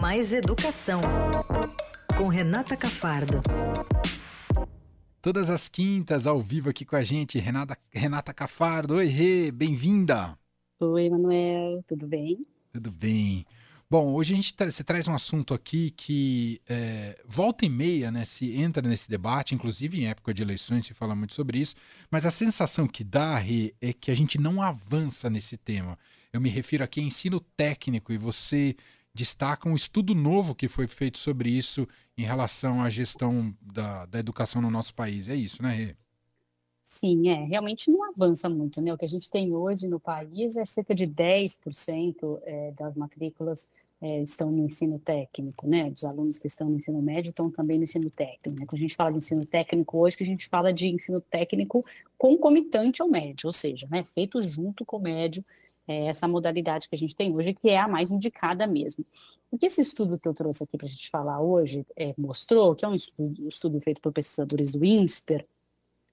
Mais Educação, com Renata Cafardo. Todas as quintas, ao vivo aqui com a gente, Renata, Renata Cafardo. Oi, Rê, bem-vinda. Oi, Manuel, tudo bem? Tudo bem. Bom, hoje a gente tra você traz um assunto aqui que é, volta e meia, né, se entra nesse debate, inclusive em época de eleições se fala muito sobre isso, mas a sensação que dá, Rê, é que a gente não avança nesse tema. Eu me refiro aqui a ensino técnico e você destaca um estudo novo que foi feito sobre isso em relação à gestão da, da educação no nosso país. É isso, né, Rê? Sim, é, realmente não avança muito, né? O que a gente tem hoje no país é cerca de 10% é, das matrículas é, estão no ensino técnico, né? Dos alunos que estão no ensino médio estão também no ensino técnico. Né? Quando a gente fala de ensino técnico hoje, que a gente fala de ensino técnico concomitante ao médio, ou seja, né, feito junto com o médio, é essa modalidade que a gente tem hoje, que é a mais indicada mesmo. O que esse estudo que eu trouxe aqui para a gente falar hoje é, mostrou, que é um estudo, um estudo feito por pesquisadores do INSPER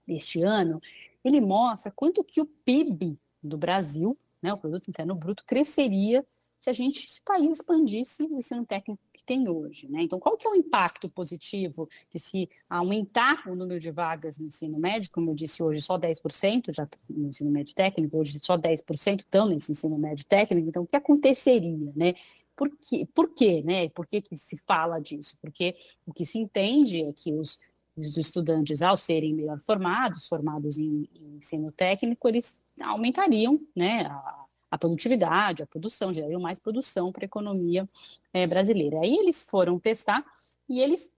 deste ano, ele mostra quanto que o PIB do Brasil, né, o Produto Interno Bruto, cresceria se a gente, se o país expandisse o ensino técnico tem hoje, né? Então, qual que é o impacto positivo de se aumentar o número de vagas no ensino médio, como eu disse hoje, só 10% já no ensino médio técnico, hoje só 10% estão nesse ensino médio técnico, então o que aconteceria, né? Por quê? Por quê, né? Por que, que se fala disso? Porque o que se entende é que os, os estudantes, ao serem melhor formados, formados em, em ensino técnico, eles aumentariam, né, a, a produtividade, a produção, gerariam mais produção para a economia é, brasileira. Aí eles foram testar e eles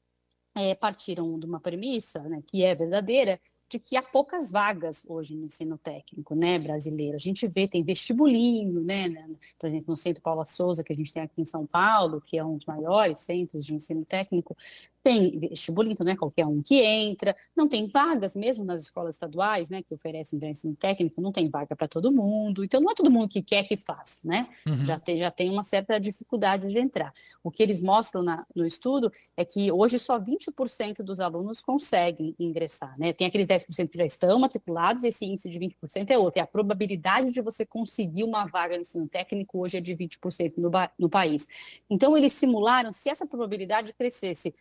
é, partiram de uma premissa, né, que é verdadeira, de que há poucas vagas hoje no ensino técnico, né, brasileiro. A gente vê, tem vestibulinho, né, né, por exemplo, no Centro Paula Souza, que a gente tem aqui em São Paulo, que é um dos maiores centros de ensino técnico, tem vestibulinho, então não é qualquer um que entra, não tem vagas mesmo nas escolas estaduais, né, que oferecem ensino técnico, não tem vaga para todo mundo, então não é todo mundo que quer que faça, né, uhum. já, tem, já tem uma certa dificuldade de entrar. O que eles mostram na, no estudo é que hoje só 20% dos alunos conseguem ingressar, né, tem aqueles 10% que já estão matriculados, esse índice de 20% é outro, e a probabilidade de você conseguir uma vaga no ensino técnico hoje é de 20% no, no país. Então eles simularam se essa probabilidade crescesse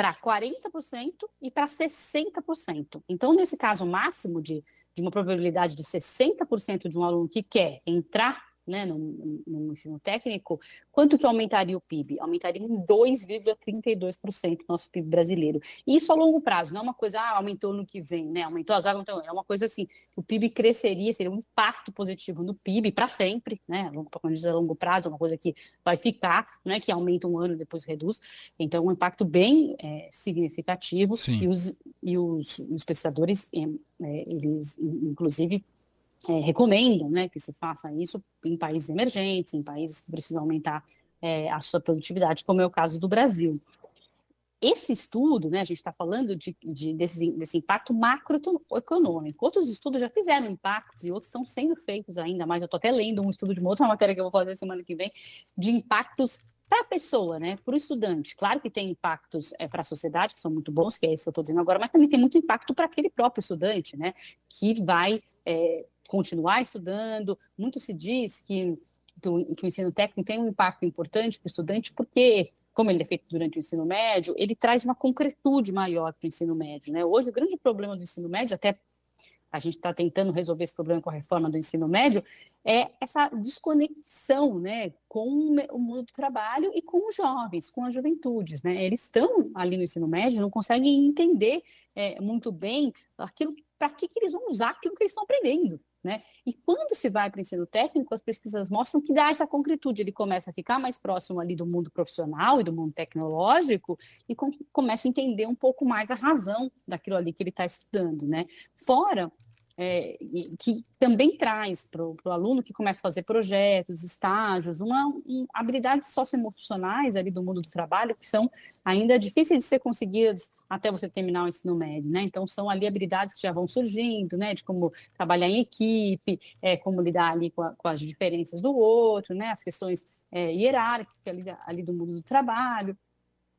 para 40% e para 60%. Então, nesse caso máximo de, de uma probabilidade de 60% de um aluno que quer entrar né, no, no, ensino técnico, quanto que aumentaria o PIB? Aumentaria em 2,32% nosso PIB brasileiro. E isso a longo prazo, não é uma coisa, ah, aumentou no que vem, né? Aumentou as vagas, então é uma coisa assim, que o PIB cresceria, seria um impacto positivo no PIB para sempre, né? Quando diz a longo prazo, é uma coisa que vai ficar, não é que aumenta um ano e depois reduz. Então, um impacto bem é, significativo. Sim. E os, e os, os pesquisadores, é eles, inclusive, é, recomendam né, que se faça isso em países emergentes, em países que precisam aumentar é, a sua produtividade, como é o caso do Brasil. Esse estudo, né, a gente está falando de, de desse, desse, impacto macroeconômico. Outros estudos já fizeram impactos e outros estão sendo feitos ainda mais. Eu estou até lendo um estudo de uma outra matéria que eu vou fazer semana que vem, de impactos para a pessoa, né, para o estudante. Claro que tem impactos é, para a sociedade, que são muito bons, que é isso que eu estou dizendo agora, mas também tem muito impacto para aquele próprio estudante, né, que vai é, continuar estudando. Muito se diz que, que o ensino técnico tem um impacto importante para o estudante, porque como ele é feito durante o ensino médio, ele traz uma concretude maior para o ensino médio. Né? Hoje, o grande problema do ensino médio, até a gente está tentando resolver esse problema com a reforma do ensino médio, é essa desconexão né, com o mundo do trabalho e com os jovens, com as juventudes. Né? Eles estão ali no ensino médio, não conseguem entender é, muito bem aquilo para que, que eles vão usar aquilo que eles estão aprendendo. Né? E quando se vai para o ensino técnico, as pesquisas mostram que dá essa concretude, ele começa a ficar mais próximo ali do mundo profissional e do mundo tecnológico e com, começa a entender um pouco mais a razão daquilo ali que ele está estudando. Né? Fora é, que também traz para o aluno que começa a fazer projetos, estágios, uma, um, habilidades socioemocionais ali do mundo do trabalho que são ainda difíceis de ser conseguidas até você terminar o ensino médio, né? Então são ali habilidades que já vão surgindo, né? De como trabalhar em equipe, é, como lidar ali com, a, com as diferenças do outro, né? As questões é, hierárquicas ali, ali do mundo do trabalho.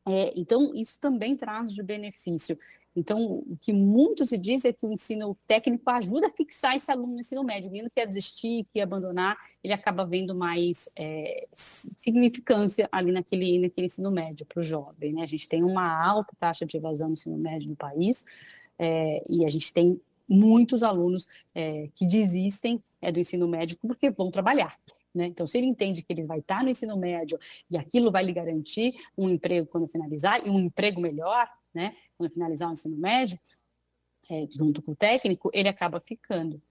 É, então, isso também traz de benefício Então, o que muito se diz é que o ensino técnico ajuda a fixar esse aluno no ensino médio. O menino quer desistir, quer abandonar, ele acaba vendo mais é, significância ali naquele, naquele ensino médio para o jovem. Né? A gente tem uma alta taxa de evasão no ensino médio no país, é, e a gente tem muitos alunos é, que desistem é, do ensino médio porque vão trabalhar. Né? Então, se ele entende que ele vai estar no ensino médio e aquilo vai lhe garantir um emprego quando finalizar, e um emprego melhor, né? Quando finalizar o ensino médio, é, junto com o técnico, ele acaba ficando.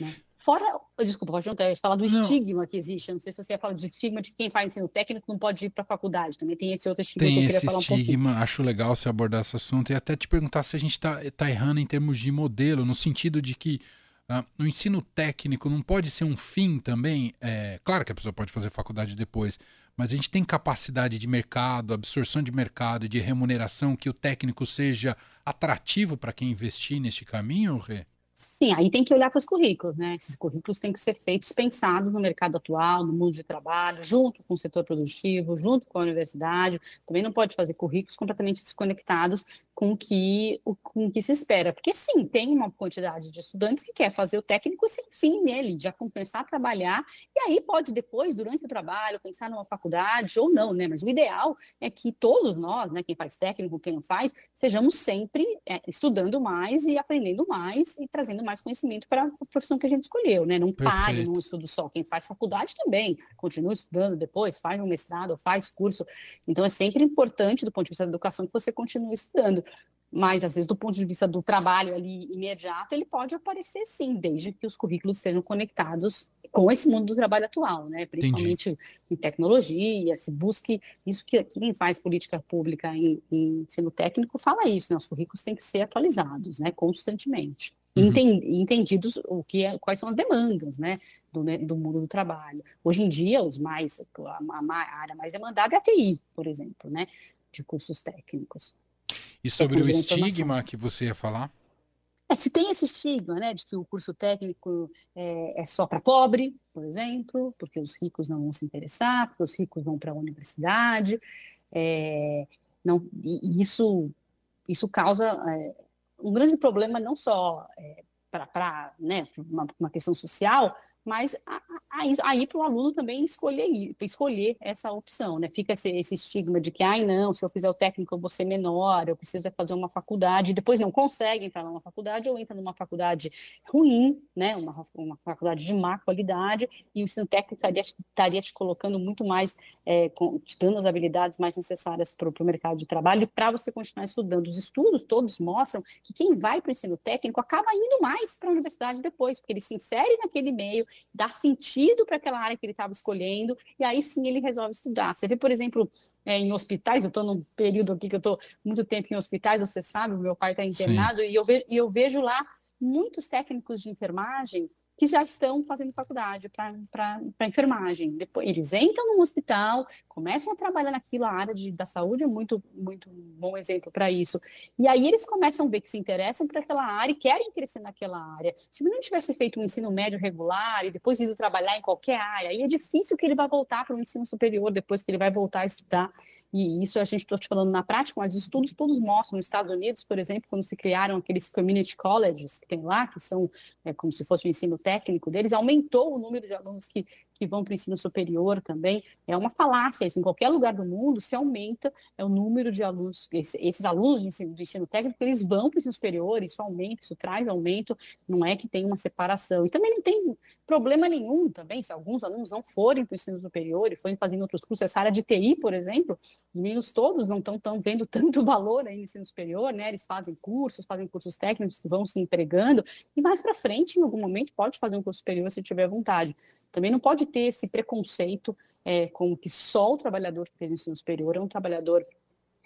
Né? Fora, desculpa, pode falar do não. estigma que existe. Não sei se você ia falar do estigma de quem faz ensino técnico não pode ir para a faculdade. Também tem esse outro estigma tem que eu queria falar um pouquinho. Tem esse estigma, acho legal você abordar esse assunto e até te perguntar se a gente está tá errando em termos de modelo, no sentido de que Uh, o ensino técnico não pode ser um fim também? É, claro que a pessoa pode fazer faculdade depois, mas a gente tem capacidade de mercado, absorção de mercado, de remuneração, que o técnico seja atrativo para quem investir neste caminho, Rê? Sim, aí tem que olhar para os currículos, né? Esses currículos têm que ser feitos pensados no mercado atual, no mundo de trabalho, junto com o setor produtivo, junto com a universidade. Também não pode fazer currículos completamente desconectados com que, o com que se espera. Porque, sim, tem uma quantidade de estudantes que quer fazer o técnico sem fim nele, já começar a trabalhar, e aí pode depois, durante o trabalho, pensar numa faculdade ou não, né? Mas o ideal é que todos nós, né, quem faz técnico, quem não faz, sejamos sempre é, estudando mais e aprendendo mais e trazendo mais conhecimento para a profissão que a gente escolheu, né? Não pare num estudo só. Quem faz faculdade também, continua estudando depois, faz um mestrado, faz curso. Então, é sempre importante, do ponto de vista da educação, que você continue estudando mas às vezes do ponto de vista do trabalho ali imediato, ele pode aparecer sim, desde que os currículos sejam conectados com esse mundo do trabalho atual, né? Principalmente Entendi. em tecnologia, se busque isso que quem faz política pública em, em ensino técnico fala isso, né? Os currículos têm que ser atualizados, né? Constantemente. Uhum. Entendidos o que é, quais são as demandas, né? Do, né, do mundo do trabalho. Hoje em dia, os mais a, a área mais demandada é a TI, por exemplo, né? De cursos técnicos. E sobre o estigma que você ia falar? É, se tem esse estigma, né, de que o curso técnico é, é só para pobre, por exemplo, porque os ricos não vão se interessar, porque os ricos vão para a universidade, é, não, e isso, isso causa é, um grande problema não só é, para né, uma, uma questão social, mas aí, para o aluno também escolher, escolher essa opção, né? Fica esse, esse, estigma de que, ai, não, se eu fizer o técnico eu vou ser menor, eu preciso fazer uma faculdade, depois não consegue entrar numa faculdade, ou entra numa faculdade ruim, né? Uma, uma faculdade de má qualidade, e o ensino técnico estaria, estaria te colocando muito mais, é, com, te dando as habilidades mais necessárias para o mercado de trabalho, para você continuar estudando. Os estudos todos mostram que quem vai para o ensino técnico acaba indo mais para a universidade depois, porque ele se insere naquele meio, dar sentido para aquela área que ele estava escolhendo, e aí sim ele resolve estudar. Você vê, por exemplo, é, em hospitais, eu estou num período aqui que eu estou muito tempo em hospitais, você sabe, meu pai está internado, e eu, ve e eu vejo lá muitos técnicos de enfermagem que já estão fazendo faculdade para enfermagem. Depois, eles entram no hospital, começam a trabalhar naquilo, a área de, da saúde é muito, muito bom exemplo para isso. E aí eles começam a ver que se interessam por aquela área e querem crescer naquela área. Se ele não tivesse feito um ensino médio regular e depois ido trabalhar em qualquer área, aí é difícil que ele vá voltar para o ensino superior depois que ele vai voltar a estudar e isso a gente está te falando na prática, mas os estudos todos mostram, nos Estados Unidos, por exemplo, quando se criaram aqueles community colleges que tem lá, que são é, como se fosse o ensino técnico deles, aumentou o número de alunos que que vão para o ensino superior também. É uma falácia isso. Em qualquer lugar do mundo, se aumenta é o número de alunos, esses alunos ensino, do ensino técnico, eles vão para o ensino superior, isso aumenta, isso traz aumento, não é que tem uma separação. E também não tem problema nenhum também, se alguns alunos não forem para o ensino superior e forem fazendo outros cursos, essa área de TI, por exemplo, os meninos todos não estão tão vendo tanto valor aí no ensino superior, né? Eles fazem cursos, fazem cursos técnicos vão se empregando, e mais para frente, em algum momento, pode fazer um curso superior se tiver vontade. Também não pode ter esse preconceito é, com que só o trabalhador que fez ensino superior é um trabalhador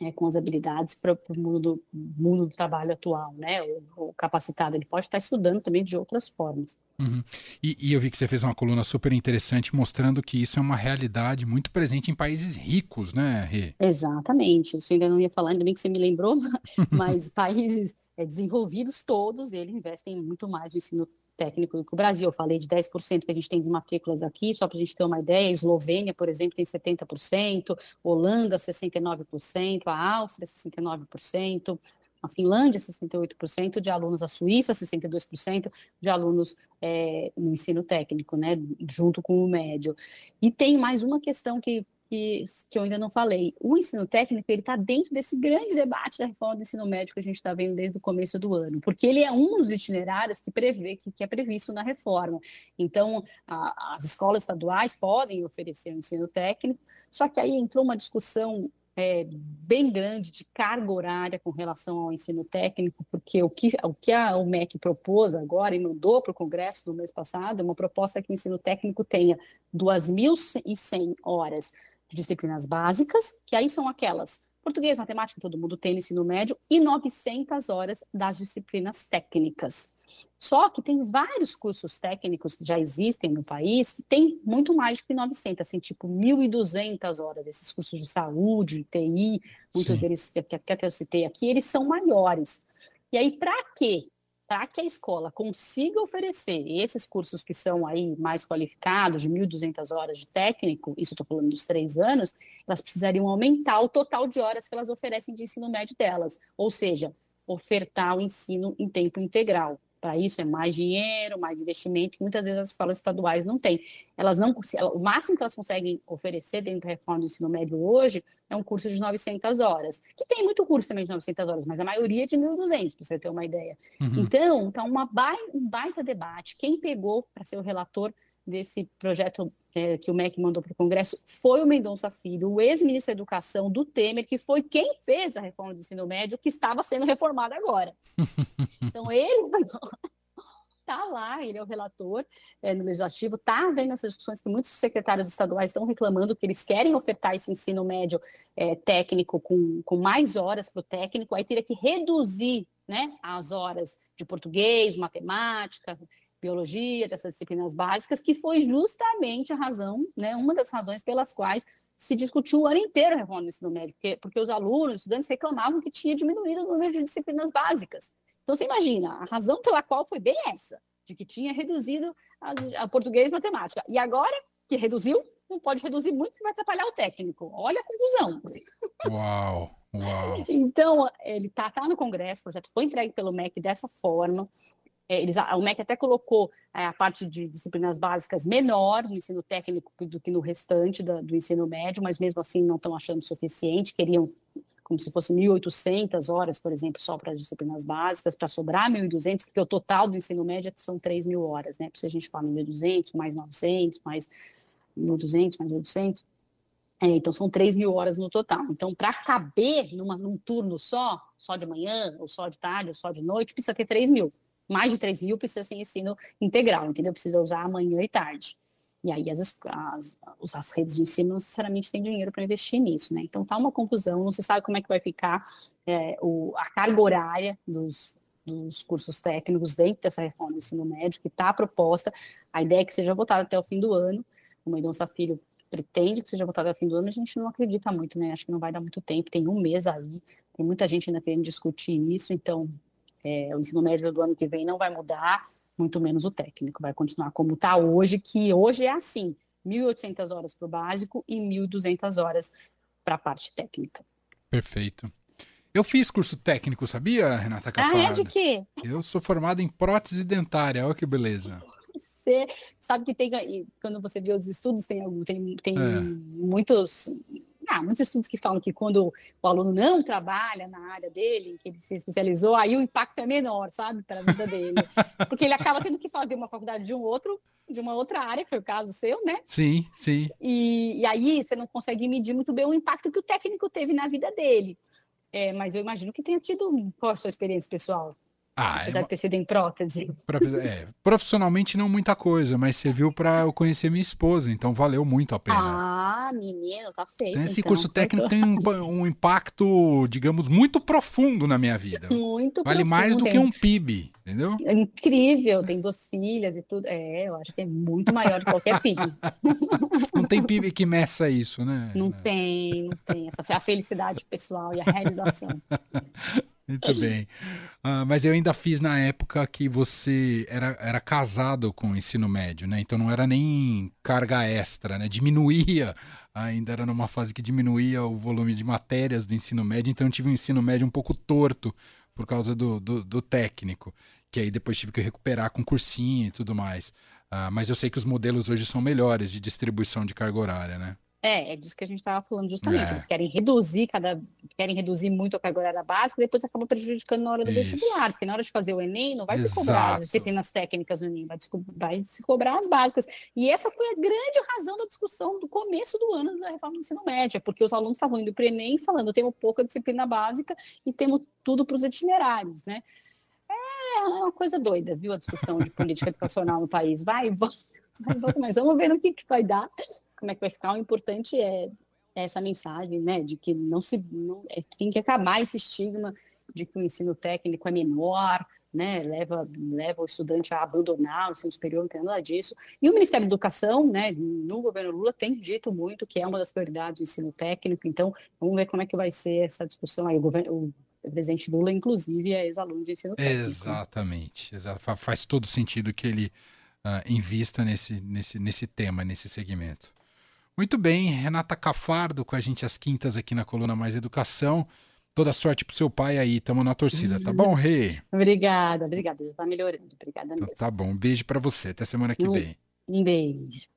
é, com as habilidades para o mundo do, mundo do trabalho atual, né? O, o, capacitado, ele pode estar estudando também de outras formas. Uhum. E, e, eu vi que você fez uma coluna super interessante mostrando que isso é uma realidade muito presente em países ricos, né, Rê? Exatamente. Isso eu ainda não ia falar, ainda bem que você me lembrou, mas países é, desenvolvidos todos, eles investem muito mais no ensino técnico do Brasil. Eu falei de 10% que a gente tem de matrículas aqui, só para a gente ter uma ideia. Eslovênia, por exemplo, tem 70%, Holanda, 69%, a Áustria, 69%. a Finlândia, 68% de alunos, a Suíça, 62% de alunos é, no ensino técnico, né, junto com o médio. E tem mais uma questão que, que, que eu ainda não falei. O ensino técnico, ele está dentro desse grande debate da reforma do ensino médio que a gente está vendo desde o começo do ano, porque ele é um dos itinerários que prevê, que, que é previsto na reforma. Então, a, as escolas estaduais podem oferecer o ensino técnico, só que aí entrou uma discussão é, bem grande de carga horária com relação ao ensino técnico, porque o que, o que a, o MEC propôs agora e mandou para o Congresso no mês passado é uma proposta que o ensino técnico tenha 2.100 horas disciplinas básicas, que aí são aquelas português, matemática, todo mundo tem no ensino médio, e 900 horas das disciplinas técnicas. Só que tem vários cursos técnicos que já existem no país, que tem muito mais do que 900, assim, tipo 1.200 horas, esses cursos de saúde, TI, muitos Sim. deles que, que eu citei aqui, eles são maiores. E aí, para quê? Para que a escola consiga oferecer esses cursos que são aí mais qualificados, de 1.200 horas de técnico, isso estou falando dos três anos, elas precisariam aumentar o total de horas que elas oferecem de ensino médio delas, ou seja, ofertar o ensino em tempo integral. Para isso é mais dinheiro, mais investimento, que muitas vezes as escolas estaduais não têm. Elas não, o máximo que elas conseguem oferecer dentro da reforma do ensino médio hoje é um curso de 900 horas, que tem muito curso também de 900 horas, mas a maioria é de 1.200, para você ter uma ideia. Uhum. Então, está um baita debate. Quem pegou para ser o relator desse projeto é, que o MEC mandou para o Congresso foi o Mendonça Filho, o ex-ministro da Educação do Temer, que foi quem fez a reforma do ensino médio, que estava sendo reformada agora. Então, ele está lá, ele é o relator é, no Legislativo, está vendo essas discussões que muitos secretários estaduais estão reclamando que eles querem ofertar esse ensino médio é, técnico com, com mais horas para o técnico, aí teria que reduzir né, as horas de português, matemática, biologia, dessas disciplinas básicas, que foi justamente a razão, né, uma das razões pelas quais se discutiu o ano inteiro a reforma do ensino médio, porque, porque os alunos, os estudantes reclamavam que tinha diminuído o número de disciplinas básicas. Então, você imagina, a razão pela qual foi bem essa, de que tinha reduzido a, a português e matemática. E agora que reduziu, não pode reduzir muito, que vai atrapalhar o técnico. Olha a confusão. Uau, uau. Então, ele está tá no Congresso, o projeto foi entregue pelo MEC dessa forma, é, eles, o MEC até colocou é, a parte de disciplinas básicas menor no ensino técnico do que no restante da, do ensino médio, mas mesmo assim não estão achando suficiente, queriam como se fosse 1.800 horas, por exemplo, só para as disciplinas básicas, para sobrar 1.200, porque o total do ensino médio são 3 mil horas, né? Se a gente fala 1.200, mais 900, mais 1.200, mais 800, é, então são 3 mil horas no total. Então, para caber numa, num turno só, só de manhã, ou só de tarde, ou só de noite, precisa ter 3 mil mais de 3 mil precisa ser ensino integral, entendeu? Precisa usar manhã e tarde. E aí as, as, as redes de ensino não necessariamente têm dinheiro para investir nisso, né? Então tá uma confusão, não se sabe como é que vai ficar é, o, a carga horária dos, dos cursos técnicos dentro dessa reforma do ensino médio que está proposta. A ideia é que seja votada até o fim do ano. O Mendonça Filho pretende que seja votada até o fim do ano, a gente não acredita muito, né? Acho que não vai dar muito tempo, tem um mês aí, tem muita gente ainda querendo discutir isso, então é, o ensino médio do ano que vem não vai mudar, muito menos o técnico, vai continuar como está hoje, que hoje é assim, 1.800 horas para o básico e 1.200 horas para a parte técnica. Perfeito. Eu fiz curso técnico, sabia, Renata Cafardo? Ah, é de quê? Eu sou formado em prótese dentária, olha que beleza. Você sabe que tem, quando você vê os estudos, tem, tem, tem é. muitos ah, muitos estudos que falam que quando o aluno não trabalha na área dele, que ele se especializou, aí o impacto é menor, sabe, para a vida dele. Porque ele acaba tendo que fazer uma faculdade de um outro, de uma outra área, que foi o caso seu, né? Sim, sim. E, e aí você não consegue medir muito bem o impacto que o técnico teve na vida dele. É, mas eu imagino que tenha tido qual a sua experiência pessoal. Ah, Apesar é... de ter sido em prótese. É, profissionalmente não muita coisa, mas serviu para eu conhecer minha esposa, então valeu muito a pena. Ah, menino, tá feito. Então, esse então, curso técnico tem um, um, impacto, digamos, muito profundo na minha vida. Muito Vale profundo, mais do tem... que um PIB, entendeu? É incrível, tem duas filhas e tudo. É, eu acho que é muito maior que qualquer PIB. Não tem PIB que meça isso, né? Não tem, não tem. Essa a felicidade pessoal e a realização. Muito bem. Uh, mas eu ainda fiz na época que você era, era casado com o ensino médio, né? Então não era nem carga extra, né? Diminuía, ainda era numa fase que diminuía o volume de matérias do ensino médio, então eu tive um ensino médio um pouco torto, por causa do, do, do técnico, que aí depois tive que recuperar com cursinho e tudo mais. Uh, mas eu sei que os modelos hoje são melhores de distribuição de carga horária, né? É, é disso que a gente estava falando justamente. É. Eles querem reduzir cada, querem reduzir muito a carga horária básica, depois acaba prejudicando na hora do Isso. vestibular, porque na hora de fazer o Enem não vai Exato. se cobrar as disciplinas técnicas no Enem, vai, vai, se cobrar as básicas. E essa foi a grande razão da discussão do começo do ano da reforma do ensino médio, porque os alunos estavam indo para o Enem falando, temos pouca disciplina básica e temos tudo para os itinerários, né? É, é uma coisa doida, viu, a discussão de política educacional no país. Vai, vai, vai, mas vamos ver no que, que vai dar como é que vai ficar. O importante é essa mensagem, né, de que não se não, é, tem que acabar esse estigma de que o ensino técnico é menor, né, leva leva o estudante a abandonar o ensino superior, não tem nada disso. E o Ministério da Educação, né, no governo Lula tem dito muito que é uma das prioridades do ensino técnico. Então, vamos ver como é que vai ser essa discussão aí. O governo o presidente Lula, inclusive, é ex-aluno de ensino técnico. Exatamente. Faz todo sentido que ele uh, invista nesse, nesse, nesse tema, nesse segmento. Muito bem, Renata Cafardo com a gente às quintas aqui na Coluna Mais Educação. Toda sorte pro seu pai aí, tamo na torcida, tá bom, Rei? obrigada, obrigada, já tá melhorando, obrigada então mesmo. Tá bom, um beijo para você, até semana que um, vem. Um beijo.